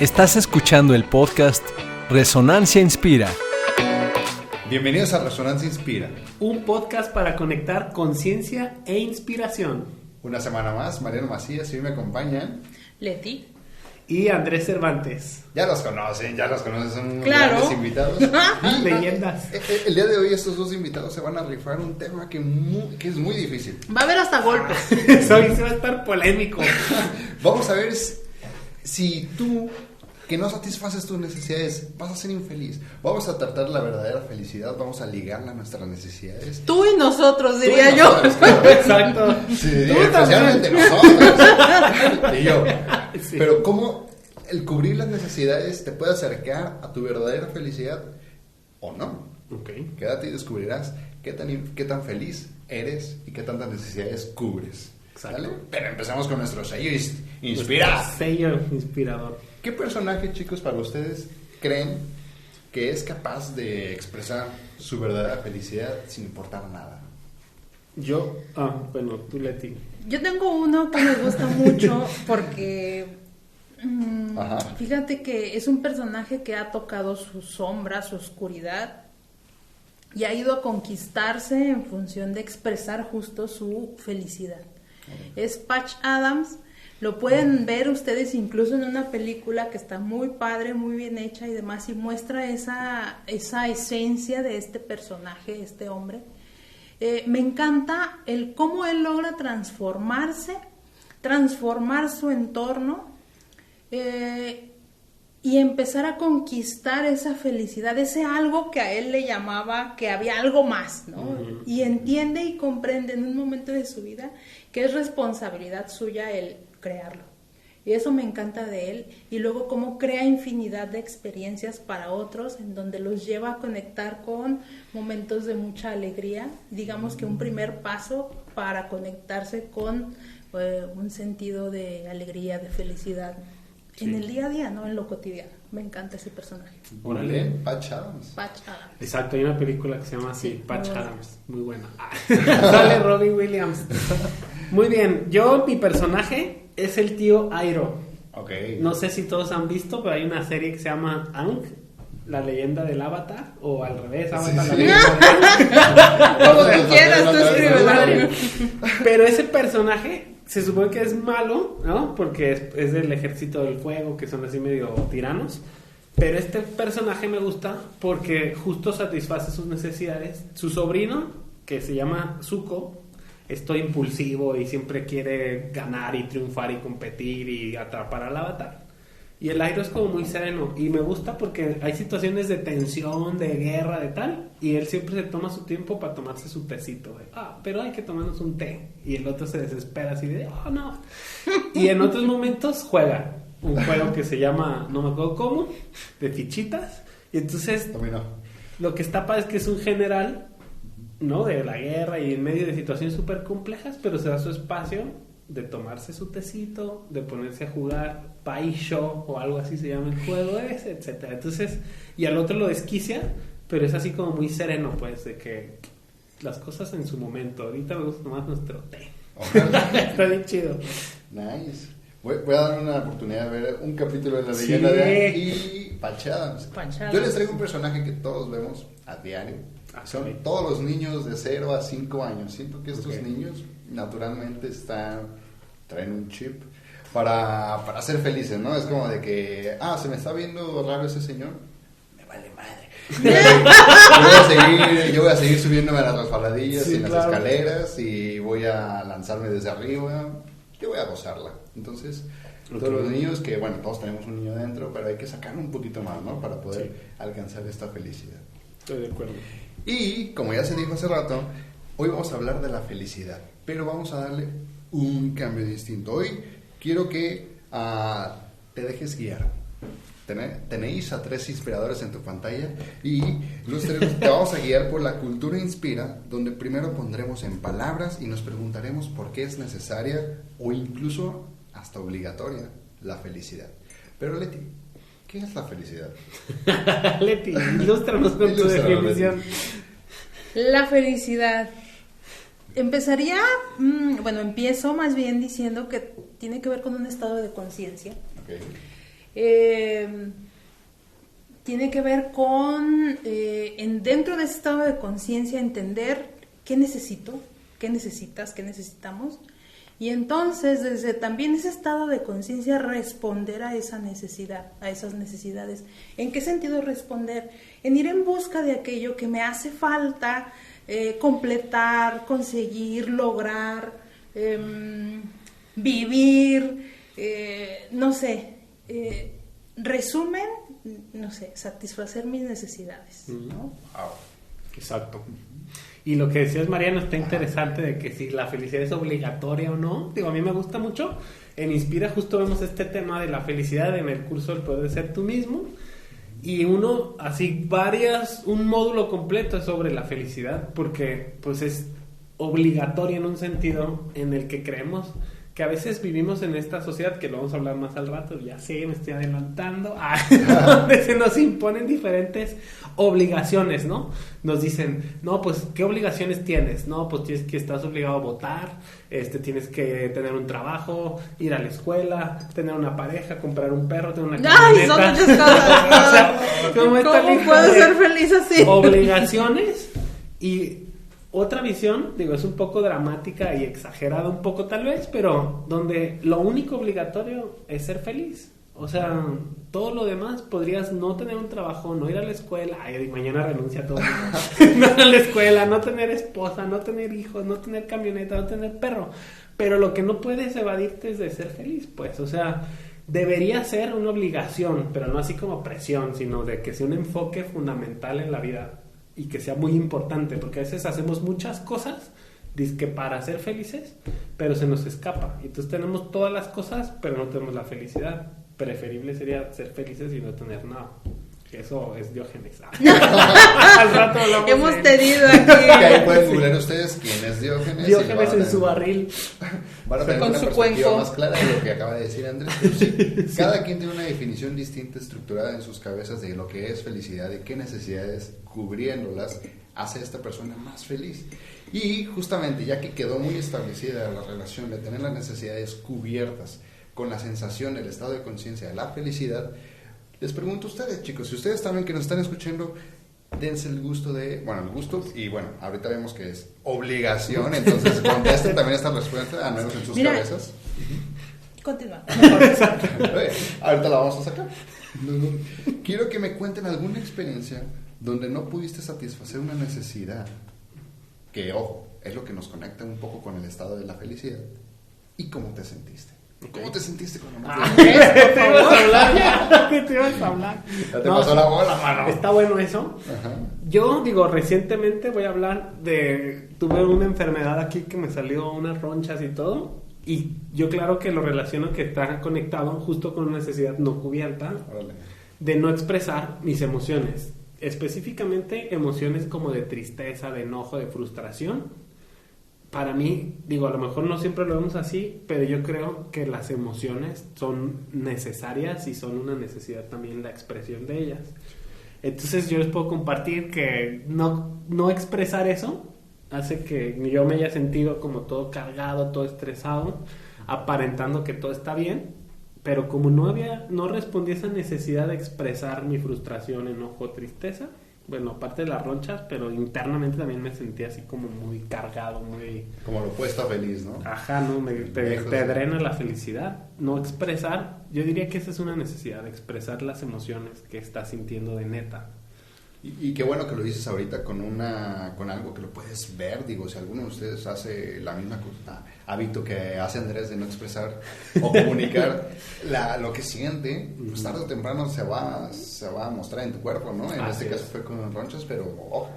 Estás escuchando el podcast Resonancia Inspira. Bienvenidos a Resonancia Inspira. Un podcast para conectar conciencia e inspiración. Una semana más, Mariano Macías y hoy me acompañan. Leti. Y Andrés Cervantes. Ya los conocen, ya los conocen, son Claro. grandes invitados. Leyendas. eh, eh, El día de hoy estos dos invitados se van a rifar un tema que, mu- que es muy difícil. Va a haber hasta golpes. Hoy se va a estar polémico. Vamos a ver si, tú, que no satisfaces tus necesidades, vas a ser infeliz. Vamos a tratar la verdadera felicidad, vamos a ligarla a nuestras necesidades. Tú y nosotros, Tú diría y yo. nosotros, claro. Exacto. Sí, Tú especialmente nosotros. y yo. Sí. Pero cómo el cubrir las necesidades te puede acercar a tu verdadera felicidad o no. Ok. Quédate y descubrirás qué tan, qué tan feliz eres y qué tantas necesidades cubres. Exacto. ¿Sale? Pero empezamos con nuestro sello Inspira. Sello inspirador. ¿Qué personaje, chicos, para ustedes creen que es capaz de expresar su verdadera felicidad sin importar nada? Yo, ah, bueno, tú Leti. Yo tengo uno que me gusta mucho porque mm, Ajá. fíjate que es un personaje que ha tocado su sombra, su oscuridad y ha ido a conquistarse en función de expresar justo su felicidad. Es Patch Adams. Lo pueden ver ustedes incluso en una película que está muy padre, muy bien hecha y demás, y muestra esa, esa esencia de este personaje, este hombre. Eh, me encanta el cómo él logra transformarse, transformar su entorno eh, y empezar a conquistar esa felicidad, ese algo que a él le llamaba que había algo más, ¿no? Y entiende y comprende en un momento de su vida que es responsabilidad suya el crearlo. Y eso me encanta de él. Y luego cómo crea infinidad de experiencias para otros, en donde los lleva a conectar con momentos de mucha alegría. Digamos que un primer paso para conectarse con eh, un sentido de alegría, de felicidad. En Sí. el día a día, no en lo cotidiano. Me encanta ese personaje. Órale, Patch Adams. Patch Adams. Exacto, hay una película que se llama así, Sí, Patch muy buena. Adams. Muy buena. Sale Robin Williams. Muy bien, yo, mi personaje es el tío Airo. Ok. No sé si todos han visto, pero hay una serie que se llama Ang, la leyenda del Avatar, o al revés, Avatar, Sí, la sí. leyenda del Como tú quieras, tú. Avatar. Pero ese personaje se supone que es malo, ¿no? Porque es, es del ejército del fuego, que son así medio tiranos. Pero este personaje me gusta porque justo satisface sus necesidades. Su sobrino, que se llama Zuko, es todo impulsivo y siempre quiere ganar y triunfar y competir y atrapar al avatar. Y el aire es como muy sereno y me gusta porque hay situaciones de tensión, de guerra, de tal, y él siempre se toma su tiempo para tomarse su tecito. de, ah, pero hay que tomarnos un té. Y el otro se desespera así de, oh no. Y en otros momentos juega un juego que se llama, no me acuerdo cómo, de fichitas. Y entonces Dominó. lo que está padre es que es un general, ¿no? De la guerra y en medio de situaciones súper complejas, pero se da su espacio de tomarse su tecito, de ponerse a jugar Show o algo así se llama el juego ese, etcétera. Entonces, y al otro lo desquicia, pero es así como muy sereno, pues, de que las cosas en su momento. Ahorita me gusta tomar nuestro té. Está bien chido. Nice. Voy, voy a dar una oportunidad de ver un capítulo de la Sí. leyenda de Aang y Adams. Yo les traigo un personaje que todos vemos a diario. Ah, Son ok. todos los niños de 0 a 5 años. Siento que estos Ok. niños naturalmente están traen un chip para, para ser felices, ¿no? Es como de que, ah, se me está viendo raro ese señor. Me vale madre. yo, voy a seguir, yo voy a seguir subiéndome a las resbaladillas Sí, y en las claro. escaleras y voy a lanzarme desde arriba. Yo voy a gozarla. Entonces, Ok. todos los niños, que bueno, todos tenemos un niño dentro, pero hay que sacar un poquito más, ¿no? Para poder Sí. alcanzar esta felicidad. Estoy de acuerdo. Y, como ya se dijo hace rato, hoy vamos a hablar de la felicidad, pero vamos a darle un cambio distinto. Hoy quiero que ah, te dejes guiar. Tenéis a tres inspiradores en tu pantalla y los tres te vamos a guiar por la cultura inspira, donde primero pondremos en palabras y nos preguntaremos por qué es necesaria o incluso hasta obligatoria la felicidad. Pero Leti, ¿qué es la felicidad? Leti, ilústranos con tu definición. La felicidad. Empezaría, mm, bueno, empiezo más bien diciendo que tiene que ver con un estado de conciencia Ok. Eh, tiene que ver con, eh, en, dentro de ese estado de conciencia, entender qué necesito, qué necesitas, qué necesitamos. Y entonces, desde también ese estado de conciencia, responder a esa necesidad, a esas necesidades. ¿En qué sentido responder? En ir en busca de aquello que me hace falta eh, completar, conseguir, lograr, em, vivir, eh, no sé. resumen, no sé, satisfacer mis necesidades. ¿no? Exacto. Y lo que decías, Mariano, está interesante de que si la felicidad es obligatoria o no. Digo, a mí me gusta mucho. En Inspira justo vemos este tema de la felicidad en el curso del poder ser tú mismo. Y uno, así, varias, un módulo completo sobre la felicidad, porque pues es obligatoria en un sentido en el que creemos que a veces vivimos en esta sociedad, que lo vamos a hablar más al rato, ya sé, me estoy adelantando, ah, donde se nos imponen diferentes obligaciones, ¿no? Nos dicen, no, pues, ¿qué obligaciones tienes? No, pues tienes que estás obligado a votar, este, tienes que tener un trabajo, ir a la escuela, tener una pareja, comprar un perro, tener una ¡Ay, son muchas cosas! ¿Cómo puedo ser feliz así? Obligaciones y otra visión, digo, es un poco dramática y exagerada un poco tal vez, pero donde lo único obligatorio es ser feliz. O sea, todo lo demás podrías no tener un trabajo, no ir a la escuela, ay, mañana renuncia a todo. no ir a la escuela, no tener esposa, no tener hijos, no tener camioneta, no tener perro. Pero lo que no puedes evadirte es de ser feliz, pues. O sea, debería ser una obligación, pero no así como presión, sino de que sea un enfoque fundamental en la vida y que sea muy importante, porque a veces hacemos muchas cosas que para ser felices, pero se nos escapa. Entonces tenemos todas las cosas, pero no tenemos la felicidad. Preferible sería ser felices y no tener nada. Eso es Diógenes. Al rato Hemos tenido aquí. ahí pueden googlear ustedes quién es Diógenes. Diógenes en su barril. Van a tener Con una su perspectiva cuenco. más clara de lo que acaba de decir Andrés. Cada quien tiene una definición distinta, estructurada en sus cabezas de lo que es felicidad y qué necesidades, cubriéndolas, hace a esta persona más feliz. Y justamente, ya que quedó muy establecida la relación de tener las necesidades cubiertas con la sensación, el estado de conciencia de la felicidad, les pregunto a ustedes, chicos, si ustedes también que nos están escuchando, dense el gusto de, bueno, el gusto, y bueno, ahorita vemos que es obligación, entonces contesten también esta respuesta, al menos en sus cabezas. Continúa. ahorita la vamos a sacar. Quiero que me cuenten alguna experiencia donde no pudiste satisfacer una necesidad, que ojo, es lo que nos conecta un poco con el estado de la felicidad, y cómo te sentiste. ¿Cómo te sentiste cuando no ah, te ibas a hablar? te ibas a hablar? Ya te pasó la bola, mano. Está bueno eso. Yo, digo, recientemente voy a hablar de... Tuve una enfermedad aquí que me salió unas ronchas y todo. Y yo claro que lo relaciono que está conectado justo con una necesidad no cubierta de no expresar mis emociones. Específicamente emociones como de tristeza, de enojo, de frustración para mí, digo, a lo mejor no siempre lo vemos así, pero yo creo que las emociones son necesarias y son una necesidad también la expresión de ellas. Entonces yo les puedo compartir que no, no expresar eso hace que yo me haya sentido como todo cargado, todo estresado, aparentando que todo está bien, pero como no había, no respondí a esa necesidad de expresar mi frustración, enojo, tristeza, bueno, aparte de las ronchas, pero internamente también me sentía así como muy cargado, muy... Como lo opuesto feliz, ¿no? Ajá, ¿no? Me, te, te, drena la felicidad. No expresar, yo diría que esa es una necesidad, expresar las emociones que estás sintiendo de neta. Y, qué bueno que lo dices ahorita con una con algo que lo puedes ver, digo, si alguno de ustedes hace la misma hábito que hace Andrés de no expresar o comunicar la, lo que siente, pues tarde o temprano se va, se va a mostrar en tu cuerpo, ¿no? En este caso fue con ronchas, pero ojo,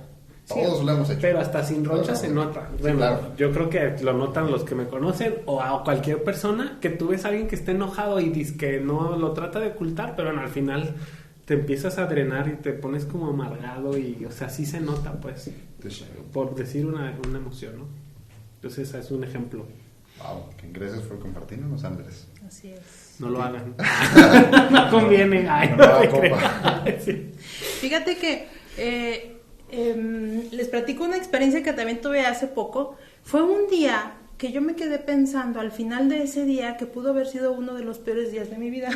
todos lo hemos hecho. Pero hasta sin ronchas se nota. Bueno, yo creo que lo notan los que me conocen o a cualquier persona que tú ves a alguien que está enojado y dice que no lo trata de ocultar, pero al final te empiezas a drenar y te pones como amargado y, o sea, sí se nota, pues, por decir una, una emoción, ¿no? Entonces, ese es un ejemplo. Wow, que gracias por compartirnos, Andrés. Así es. No lo hagan. no conviene. Ay, no, Fíjate que eh, em, les platico una experiencia que también tuve hace poco. Fue un día que yo me quedé pensando al final de ese día que pudo haber sido uno de los peores días de mi vida.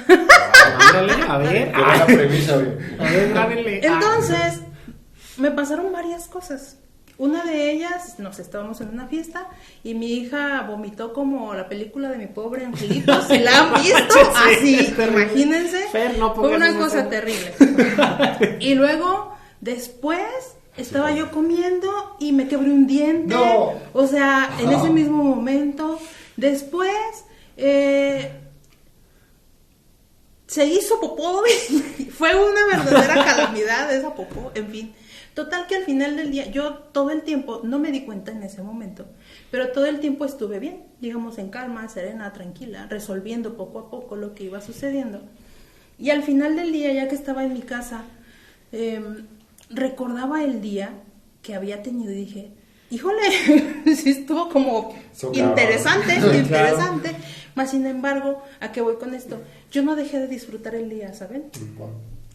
Ándale, a ver. Qué buena premisa, güey. A ver. Entonces, me pasaron varias cosas. Una de ellas, nos estábamos en una fiesta y mi hija vomitó como la película de mi pobre angelito. ¿Se la han visto? Sí, Así, imagínense. Fer, no Fue una cosa terrible. Y luego, después, estaba yo comiendo y me quebré un diente. No. O sea, en ese mismo momento. Después, eh, se hizo popó. Fue una verdadera calamidad esa popó, en fin. Total que al final del día, yo todo el tiempo, no me di cuenta en ese momento, pero todo el tiempo estuve bien, digamos en calma, serena, tranquila, resolviendo poco a poco lo que iba sucediendo. Y al final del día, ya que estaba en mi casa, eh, recordaba el día que había tenido y dije, híjole, sí estuvo como interesante, Claro. interesante. Más sin embargo, ¿a qué voy con esto? Yo no dejé de disfrutar el día, ¿saben?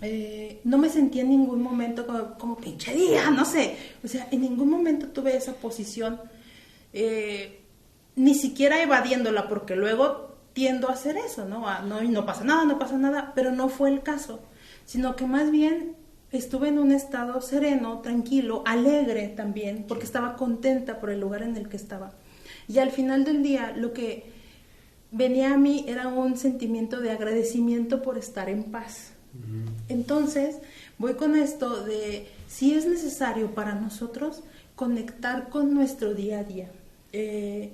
Eh, no me sentí en ningún momento como, como pinche día, no sé. O sea, en ningún momento tuve esa posición, eh, ni siquiera evadiéndola, porque luego tiendo a hacer eso, ¿no? A, no, y no pasa nada, no pasa nada, pero no fue el caso, sino que más bien estuve en un estado sereno, tranquilo, alegre también, porque estaba contenta por el lugar en el que estaba. Y al final del día, lo que venía a mí era un sentimiento de agradecimiento por estar en paz. Entonces, voy con esto de si es necesario para nosotros conectar con nuestro día a día, eh,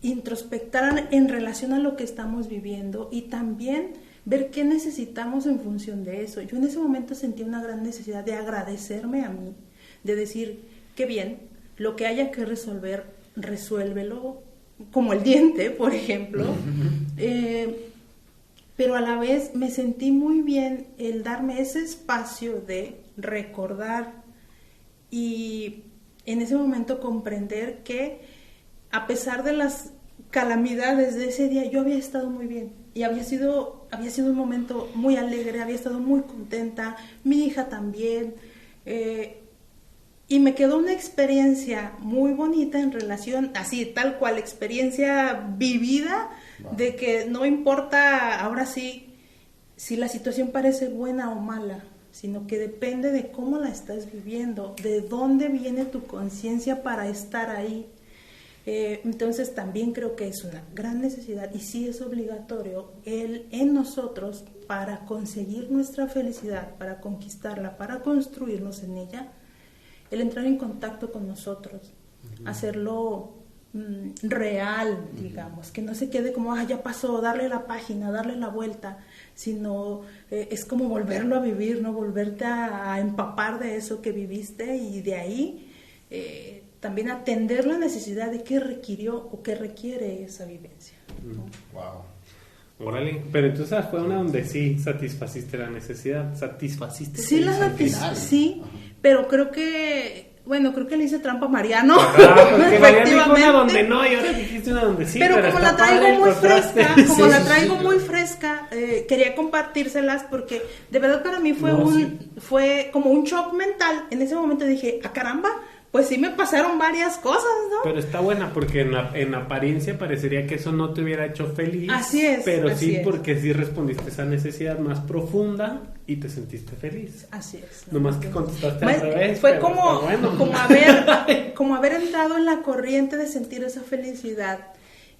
introspectar en relación a lo que estamos viviendo y también ver qué necesitamos en función de eso. Yo en ese momento sentí una gran necesidad de agradecerme a mí, de decir, qué bien, lo que haya que resolver, resuélvelo, como el diente, por ejemplo. Eh, pero a la vez me sentí muy bien el darme ese espacio de recordar y en ese momento comprender que a pesar de las calamidades de ese día yo había estado muy bien y había sido había sido un momento muy alegre había estado muy contenta mi hija también eh, y me quedó una experiencia muy bonita en relación, así, tal cual, experiencia vivida, de que no importa ahora sí si la situación parece buena o mala, sino que depende de cómo la estás viviendo, de dónde viene tu conciencia para estar ahí. Eh, entonces también creo que es una gran necesidad y sí es obligatorio el en nosotros para conseguir nuestra felicidad, para conquistarla, para construirnos en ella, el entrar en contacto con nosotros, hacerlo mm, real, digamos, que no se quede como, ah, ya pasó, darle la página, darle la vuelta, sino eh, es como volverlo a vivir, ¿no? Volverte a, a empapar de eso que viviste y de ahí eh, también atender la necesidad de qué requirió o qué requiere esa vivencia. ¿no? Wow. Órale, pero entonces fue una donde sí satisfaciste la necesidad, satisfaciste. Sí, la al satis- final. sí, pero creo que, bueno, creo que le hice trampa a Mariano. Ah, porque María dijo una Efectivamente. donde no y ahora dijiste una donde sí. pero, como la traigo muy fresca, como Sí, la traigo sí. muy fresca, eh, quería compartírselas porque de verdad para mí fue No, un sí. fue como un shock mental. En ese momento dije, "A caramba, pues sí me pasaron varias cosas, ¿no?" Pero está buena porque en, la- en apariencia parecería que eso no te hubiera hecho feliz. Así es, Pero así sí es. porque sí respondiste a esa necesidad más profunda y te sentiste feliz. Así es. ¿no? Nomás que contestaste Ma- al revés. Fue como, bueno. como, haber, como haber entrado en la corriente de sentir esa felicidad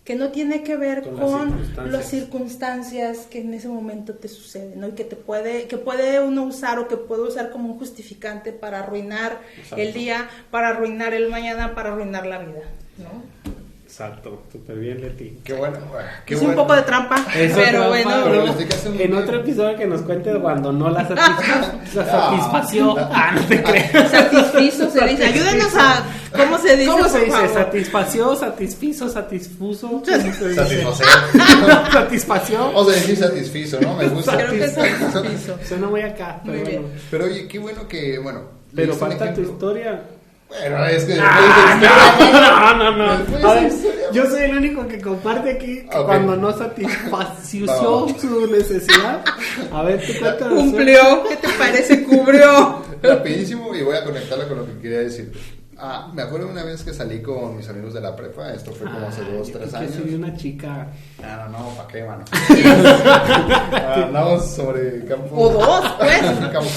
que no tiene que ver Con con, las circunstancias. las circunstancias que en ese momento te suceden, ¿no? Y que te puede, que puede uno usar o que puede usar como un justificante para arruinar Exacto. el día, para arruinar el mañana, para arruinar la vida, ¿no? Exacto, súper bien, Leti. Qué bueno. Qué es un poco de trampa, Eso pero trampa, bueno. En bien. otro episodio que nos cuente cuando no la, satisfa- la satisfació. Ah. Ah, no te creas. Satisfizo se dice. Ayúdenos a cómo se dice. ¿Cómo se dice? ¿Satisfació? ¿Satisfizo? ¿Satisfuso? Satisfacer. ¿Satisfació? Vamos a decir satisfizo, ¿no? Me gusta. Creo que satisfizo. Suena muy acá, pero Muy bueno. Pero oye, qué bueno que, bueno. Pero falta tu historia. Bueno, es que Ah, no, no, no. Después A de ver, historia. yo soy el único que comparte aquí que cuando no satisfació Vamos. su necesidad. A ver, tú cuéntanos. Cumplió, ¿qué te parece? Cubrió. rapidísimo y voy a conectarla con lo que quería decir. Ah, me acuerdo una vez que salí con mis amigos de la prepa, esto fue como hace Ay, dos, tres años. soy una chica. Ah, no, no, ¿para qué, mano? Ah, Andamos sobre campo. O dos, pues. campo.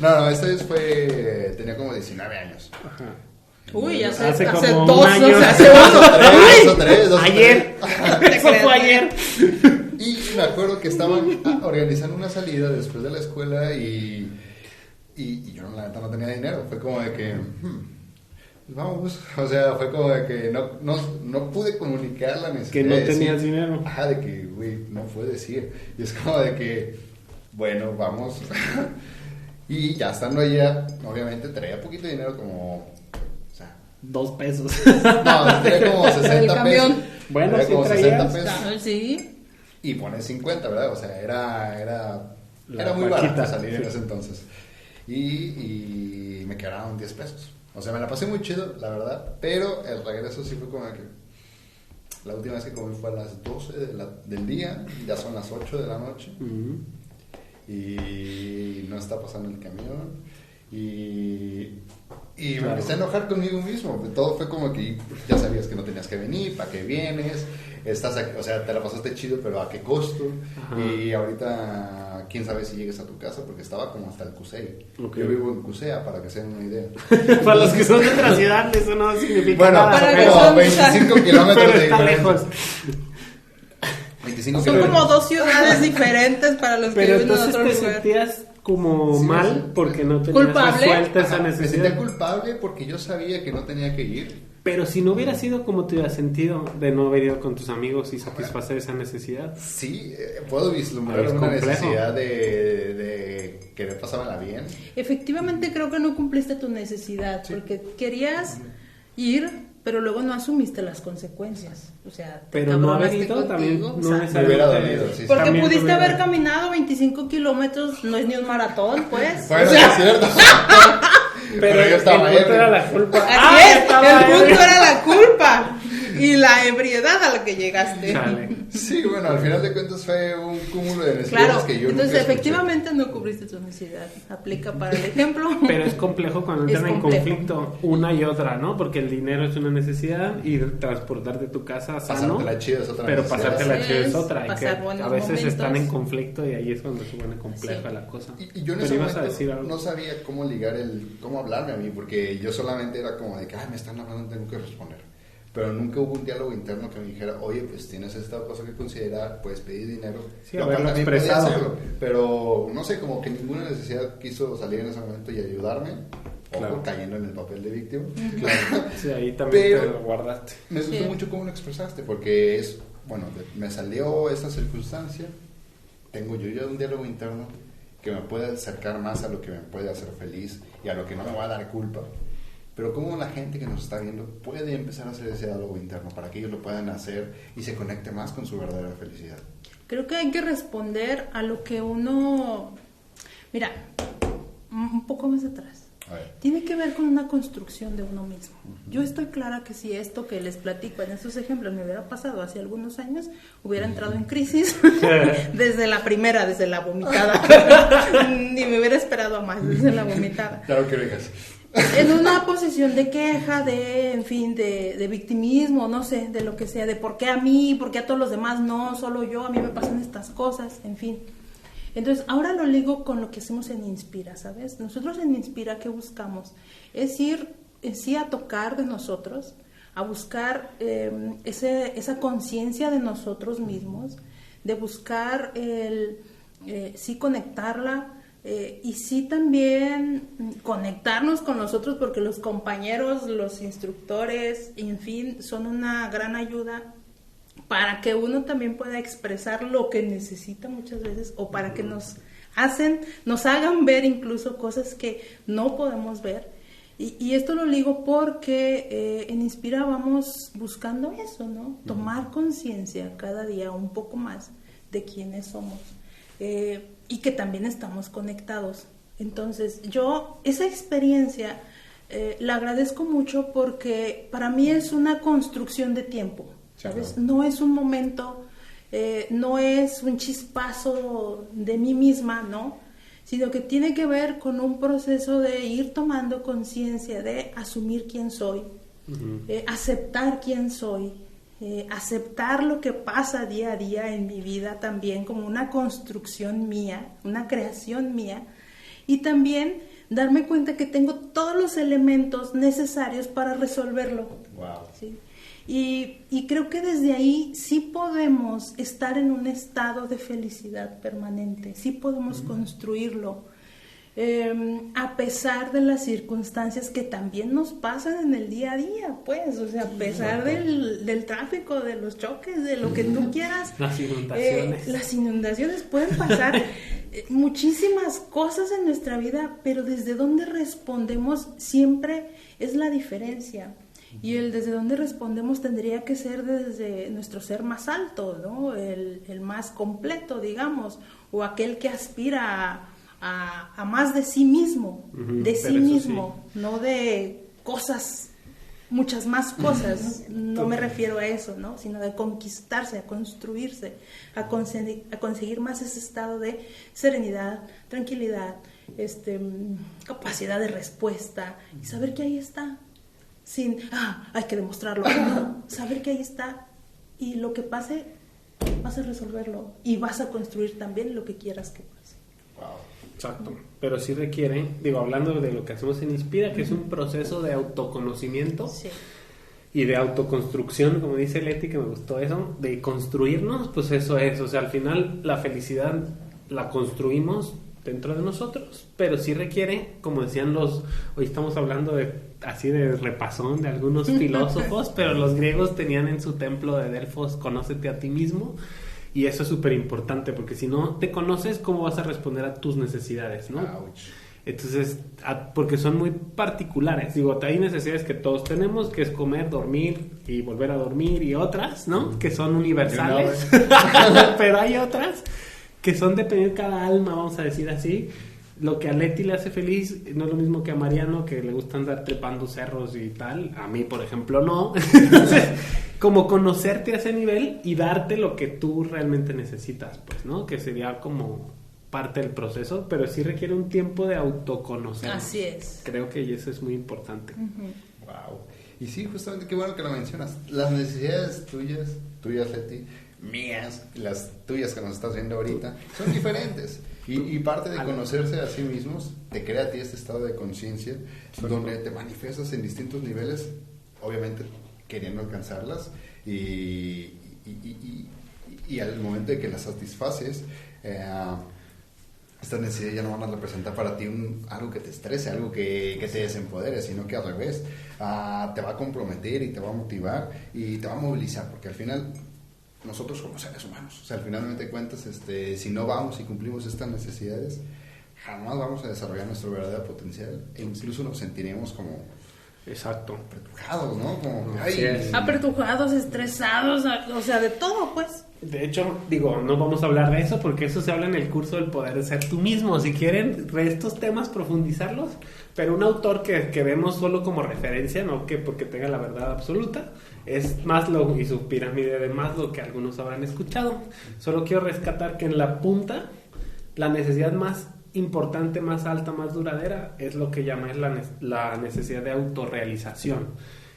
No, no, esta vez fue. Tenía como 19 años. Ajá. Uy, hace, Hace hace, como un dos, año. o sea, hace uno. Tres, dos, Ayer. tres. Eso fue ayer. Y me acuerdo que estaban ah, organizando una salida después de la escuela y, y, y yo la neta no tenía dinero. Fue como de que, hmm, vamos, o sea, fue como de que no, no, no pude comunicar la necesidad. Que no de decir- tenías dinero. Ajá, de que, güey, no puedes ir. Y es como de que, bueno, vamos. y ya estando allá, obviamente traía poquito de dinero como, o sea, Dos pesos. no, traía como 60 El camión. pesos. Bueno, Traía sí como traías. 60 pesos. Sí. Y pone 50, ¿verdad? O sea, era, era, La era muy barato salir en ese entonces. Y, y me quedaron 10 pesos. O sea, me la pasé muy chido, la verdad. Pero el regreso sí fue como que... La última vez que comí fue a las 12 de la- del día, ya son las 8 de la noche. Ujú. Y no está pasando el camión. Y, y me Claro. empecé a enojar conmigo mismo. Todo fue como que ya sabías que no tenías que venir, ¿para qué vienes? Estás aquí- o sea, te la pasaste chido, pero ¿a qué costo? Ajá. Y ahorita, quién sabe si llegues a tu casa, porque estaba como hasta el Cusey. Ok. Yo vivo en Cusea, para que se den una idea. Para los que son de otra ciudad, eso no significa Bueno, nada. Para que pero, como son- 25 kilómetros de diferencia. lejos. 25 Son kilómetros. como dos ciudades diferentes para los que Pero viven en entonces otro te lugar. sentías como Sí, mal sí. porque no tenías ¿Culpable? resuelta esa Ajá, me necesidad. sentía culpable porque yo sabía que no tenía que ir. Pero si no hubiera sido como te hubieras sentido de no haber ido con tus amigos y satisfacer esa necesidad. Sí, eh, puedo vislumbrar una complejo. necesidad de, de querer pasármela bien. Efectivamente creo que no cumpliste tu necesidad porque querías ir, pero luego no asumiste las consecuencias. O sea, te Pero no haber ido también no o sea, Me hubiera dolido, sí, sí. Porque también pudiste tuviera- haber caminado 25 kilómetros, no es ni un maratón, pues. Bueno, O sea, es cierto. Pero, Pero yo estaba el punto era la culpa. Así Ah, es, estaba el punto era la culpa y la ebriedad a la que llegaste. Sí, bueno, al final de cuentas fue un cúmulo de necesidades Claro, que yo entonces nunca efectivamente no cubriste tu necesidad. Aplica para el ejemplo. Pero es complejo cuando entran en conflicto una y otra, ¿no? Porque el dinero es una necesidad y transportarte a tu casa sano. Pasártela chido es otra Pero necesidad. pasarte la Así chido es otra. y pasar que a veces momentos. están en conflicto y ahí es cuando se pone compleja Sí. la cosa. Y, y yo en Pero ese ibas a decir algo. no sabía cómo ligar el, cómo hablarme a mí, porque yo solamente era como de que, ay, me están hablando, tengo que responder. Pero nunca hubo un diálogo interno que me dijera, oye, pues tienes esta cosa que considerar, puedes pedir dinero. Sí, Lo cual también podía expresado. hacerlo, pero no sé, como que ninguna necesidad quiso salir en ese momento y ayudarme, o Claro. cayendo en el papel de víctima. Sí, ahí también Pero- te lo guardaste. Me gustó Sí. mucho cómo lo expresaste, porque es, bueno, me salió esta circunstancia, tengo yo ya un diálogo interno que me puede acercar más a lo que me puede hacer feliz y a lo que no me va a dar culpa. Pero cómo la gente que nos está viendo puede empezar a hacer ese diálogo interno para que ellos lo puedan hacer y se conecte más con su verdadera felicidad. Creo que hay que responder a lo que uno... Mira, un poco más atrás. Tiene que ver con una construcción de uno mismo. Yo estoy clara que si esto que les platico en estos ejemplos me hubiera pasado hace algunos años, hubiera entrado en crisis desde la primera, desde la vomitada. Ni me hubiera esperado a más desde la vomitada. Claro que digas. En una posición de queja, de, en fin, de, de victimismo, no sé, de lo que sea, de por qué a mí, por qué a todos los demás no, solo yo, a mí me pasan estas cosas, en fin. Entonces, ahora lo ligo con lo que hacemos en Inspira, ¿sabes? Nosotros en Inspira, ¿qué buscamos? Es ir, en sí, a tocar de nosotros, a buscar eh, ese, esa conciencia de nosotros mismos, de buscar el, eh, sí, conectarla, eh, y sí también conectarnos con nosotros porque los compañeros, los instructores, en fin, son una gran ayuda para que uno también pueda expresar lo que necesita muchas veces o para que nos hacen, nos hagan ver incluso cosas que no podemos ver. Y, y esto lo digo porque eh, en Inspira vamos buscando eso, ¿no? Tomar conciencia cada día un poco más de quiénes somos eh, y que también estamos conectados. Entonces, yo esa experiencia eh, la agradezco mucho porque para mí es una construcción de tiempo, ¿sabes? Claro. No es un momento, eh, no es un chispazo de mí misma, ¿no? sino que tiene que ver con un proceso de ir tomando conciencia, de asumir quién soy, eh, aceptar quién soy, eh, aceptar lo que pasa día a día en mi vida también como una construcción mía, una creación mía, y también darme cuenta que tengo todos los elementos necesarios para resolverlo. Y, y, creo que desde ahí sí podemos estar en un estado de felicidad permanente, sí podemos construirlo. Em, a pesar de las circunstancias que también nos pasan en el día a día, pues, o sea, a pesar del, del tráfico, de los choques, de lo que tú quieras. Las inundaciones. Eh, las inundaciones pueden pasar eh, muchísimas cosas en nuestra vida, pero desde dónde respondemos siempre es la diferencia. Y el desde dónde respondemos tendría que ser desde nuestro ser más alto, ¿no? El, el más completo, digamos, o aquel que aspira a, a, más de sí mismo, de sí mismo, no de cosas, muchas más cosas. No me refiero a eso, ¿no? Sino de conquistarse, a construirse, a, conseguir, a conseguir más ese estado de serenidad, tranquilidad, este, capacidad de respuesta y saber que ahí está sin, ah, hay que demostrarlo. saber que ahí está y lo que pase, vas a resolverlo y vas a construir también lo que quieras que pase. Exacto, pero sí requiere, digo, hablando de lo que hacemos en Inspira, que es un proceso de autoconocimiento y de autoconstrucción, como dice Leti, que me gustó eso, de construirnos, pues eso es, o sea, al final la felicidad la construimos dentro de nosotros, pero sí requiere, como decían los, hoy estamos hablando de así de repasón de algunos filósofos, pero los griegos tenían en su templo de Delfos, conócete a ti mismo, y eso es súper importante, porque si no te conoces, ¿cómo vas a responder a tus necesidades, no? Entonces, porque son muy particulares. Digo, hay necesidades que todos tenemos, que es comer, dormir y volver a dormir y otras, ¿no? Que son universales. Pero hay otras que son dependiendo de cada alma, vamos a decir así. Lo que a Leti le hace feliz no es lo mismo que a Mariano, que le gusta andar trepando cerros y tal. A mí, por ejemplo, no. como conocerte a ese nivel y darte lo que tú realmente necesitas, pues, ¿no? Que sería como parte del proceso, pero sí requiere un tiempo de autoconocer. Así es. Creo que eso es muy importante. Wow. Y sí, justamente qué bueno que lo mencionas. Las necesidades tuyas, tuyas, Leti, mías, las tuyas que nos estás viendo ahorita, son diferentes. Y, parte de conocerse a sí mismos te crea a ti este estado de conciencia donde te manifiestas en distintos niveles, obviamente queriendo alcanzarlas y, y, al momento de que las satisfaces, eh, estas necesidades ya no van a representar para ti un, algo que te estrese, algo que, que te desempodere, sino que al revés, ah, te va a comprometer y te va a motivar y te va a movilizar, porque al final nosotros como seres humanos. O sea, al finalmente de cuentas, este, si no vamos y cumplimos estas necesidades, jamás vamos a desarrollar nuestro verdadero potencial e incluso nos sentiremos como... Exacto. Apertujados, ¿no? Como, Apertujados, estresados, o sea, de todo, pues. De hecho, digo, no vamos a hablar de eso porque eso se habla en el curso del poder de ser tú mismo. Si quieren estos temas, profundizarlos, pero un autor que, que vemos solo como referencia, no que porque tenga la verdad absoluta, es Maslow y su pirámide de Maslow que algunos habrán escuchado. Solo quiero rescatar que en la punta la necesidad más importante, más alta, más duradera es lo que llama la, la necesidad de autorrealización,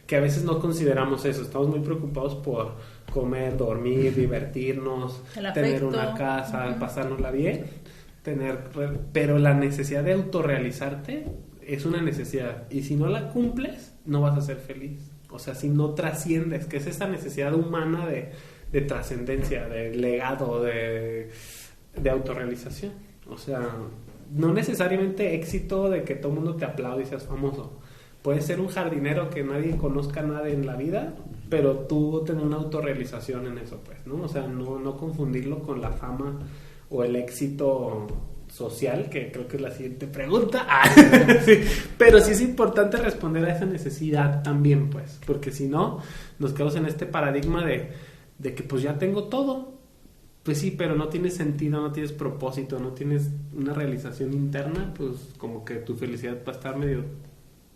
que a veces no consideramos eso, estamos muy preocupados por comer, dormir, divertirnos, tener una casa, pasárnosla bien, tener, pero la necesidad de autorrealizarte es una necesidad y si no la cumples no vas a ser feliz. O sea, si no trasciendes, que es esa necesidad humana de, de trascendencia, de legado, de, de autorrealización. O sea, no necesariamente éxito de que todo el mundo te aplaude y seas famoso. Puedes ser un jardinero que nadie conozca nada en la vida, pero tú tener una autorrealización en eso, pues, ¿no? O sea, no, no confundirlo con la fama o el éxito social, que creo que es la siguiente pregunta. Ah, pero sí es importante responder a esa necesidad también, pues, porque si no, nos quedamos en este paradigma de, de que pues ya tengo todo. Pues sí, pero no tienes sentido, no tienes propósito, no tienes una realización interna, pues como que tu felicidad va a estar medio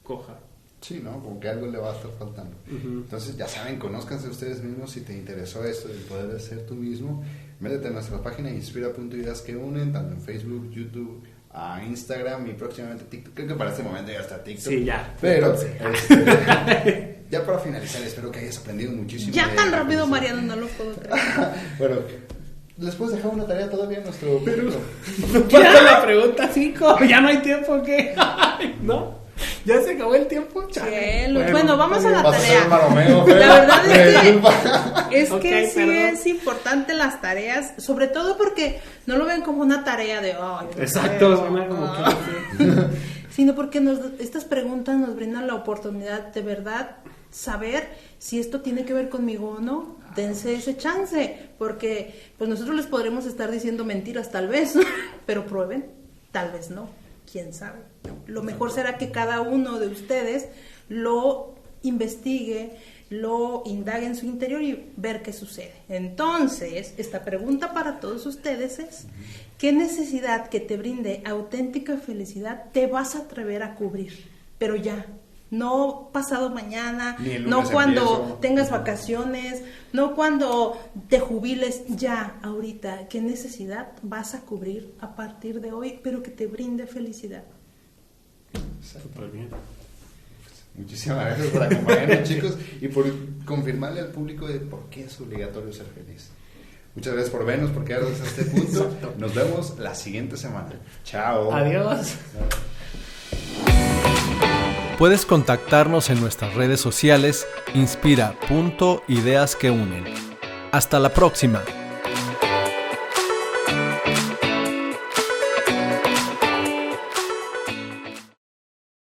coja. Sí, ¿no? Como que algo le va a estar faltando. Entonces, ya saben, conózcanse ustedes mismos si te interesó esto, el poder de ser tú mismo. Métete en nuestra página inspira.ideas que unen, tanto en Facebook, YouTube, a Instagram y próximamente TikTok. Creo que para este momento ya está TikTok. Sí, ya. Pero, Sí. este, ya para finalizar, espero que hayas aprendido muchísimo. Ya de tan rápido. Mariano, no lo puedo creer. Bueno, ¿les puedes dejar una tarea todavía a nuestro público? Falta la pregunta 5. Ya no hay tiempo, ¿o ¿qué? ¿No? ¿Ya se acabó el tiempo? Chale. Bueno, vamos a la a tarea. La verdad es que, es sí perdón. es importante las tareas, sobre todo porque no lo ven como una tarea de, ay, qué Exacto, como ah". que. sino porque nos, estas preguntas nos brindan la oportunidad de verdad saber si esto tiene que ver conmigo o no. Dense ese chance, porque pues nosotros les podremos estar diciendo mentiras tal vez, pero prueben, tal vez no, quién sabe. Lo mejor será que cada uno de ustedes lo investigue, lo indague en su interior y ver qué sucede. Entonces, esta pregunta para todos ustedes es, ¿qué necesidad que te brinde auténtica felicidad te vas a atrever a cubrir? Pero ya, no pasado mañana, no cuando empiezo. tengas vacaciones, no cuando te jubiles, ya, ahorita, ¿qué necesidad vas a cubrir a partir de hoy, pero que te brinde felicidad? Súper bien. Muchísimas gracias por acompañarnos, chicos, y por confirmarle al público de por qué es obligatorio ser feliz. Muchas gracias por vernos, por quedarnos hasta este punto. Nos vemos la siguiente semana. Chao. Adiós. Puedes contactarnos en nuestras redes sociales inspira.ideas que unen. Hasta la próxima.